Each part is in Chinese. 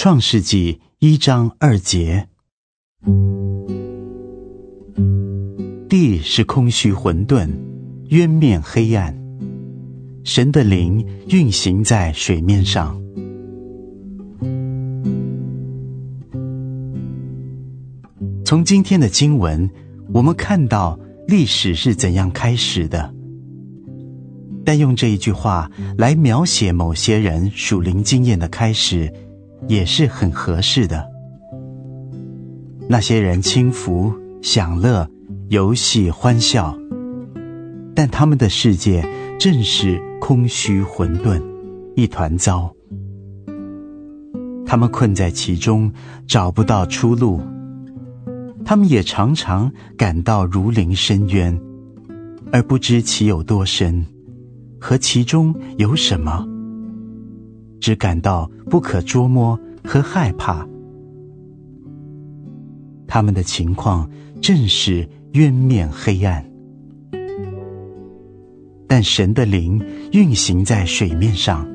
创世纪一章二节，地是空虚混沌，渊面黑暗，神的灵运行在水面上。从今天的经文，我们看到历史是怎样开始的。但用这一句话来描写某些人属灵经验的开始，也是很合适的。那些人轻浮、享乐、游戏、欢笑，但他们的世界正是空虚、混沌，一团糟。他们困在其中，找不到出路。他们也常常感到如临深渊，而不知其有多深，和其中有什么。只感到不可捉摸和害怕，他们的情况正是渊面黑暗。但神的灵运行在水面上，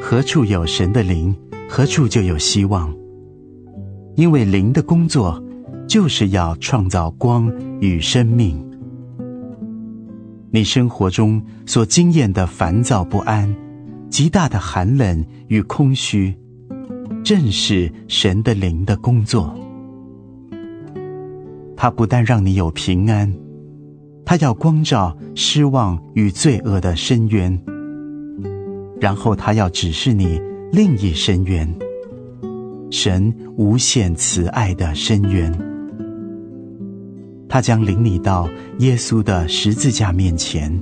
何处有神的灵，何处就有希望。因为灵的工作就是要创造光与生命。你生活中所经验的烦躁不安，极大的寒冷与空虚，正是神的灵的工作。他不但让你有平安，他要光照失望与罪恶的深渊，然后他要指示你另一深渊，神无限慈爱的深渊。他将领你到耶稣的十字架面前，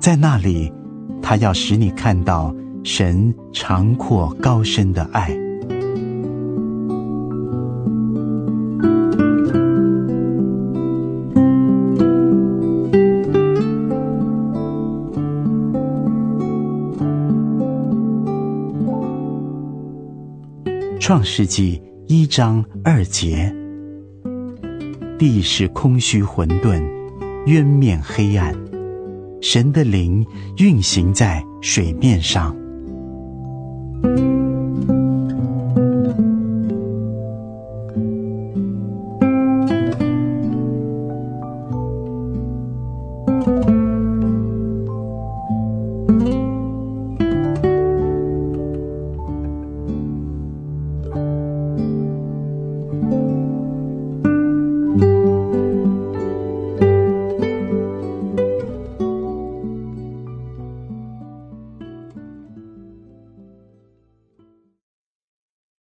在那里。他要使你看到神长阔高深的爱。创世纪一章二节：地是空虚混沌，渊面黑暗。神的灵运行在水面上。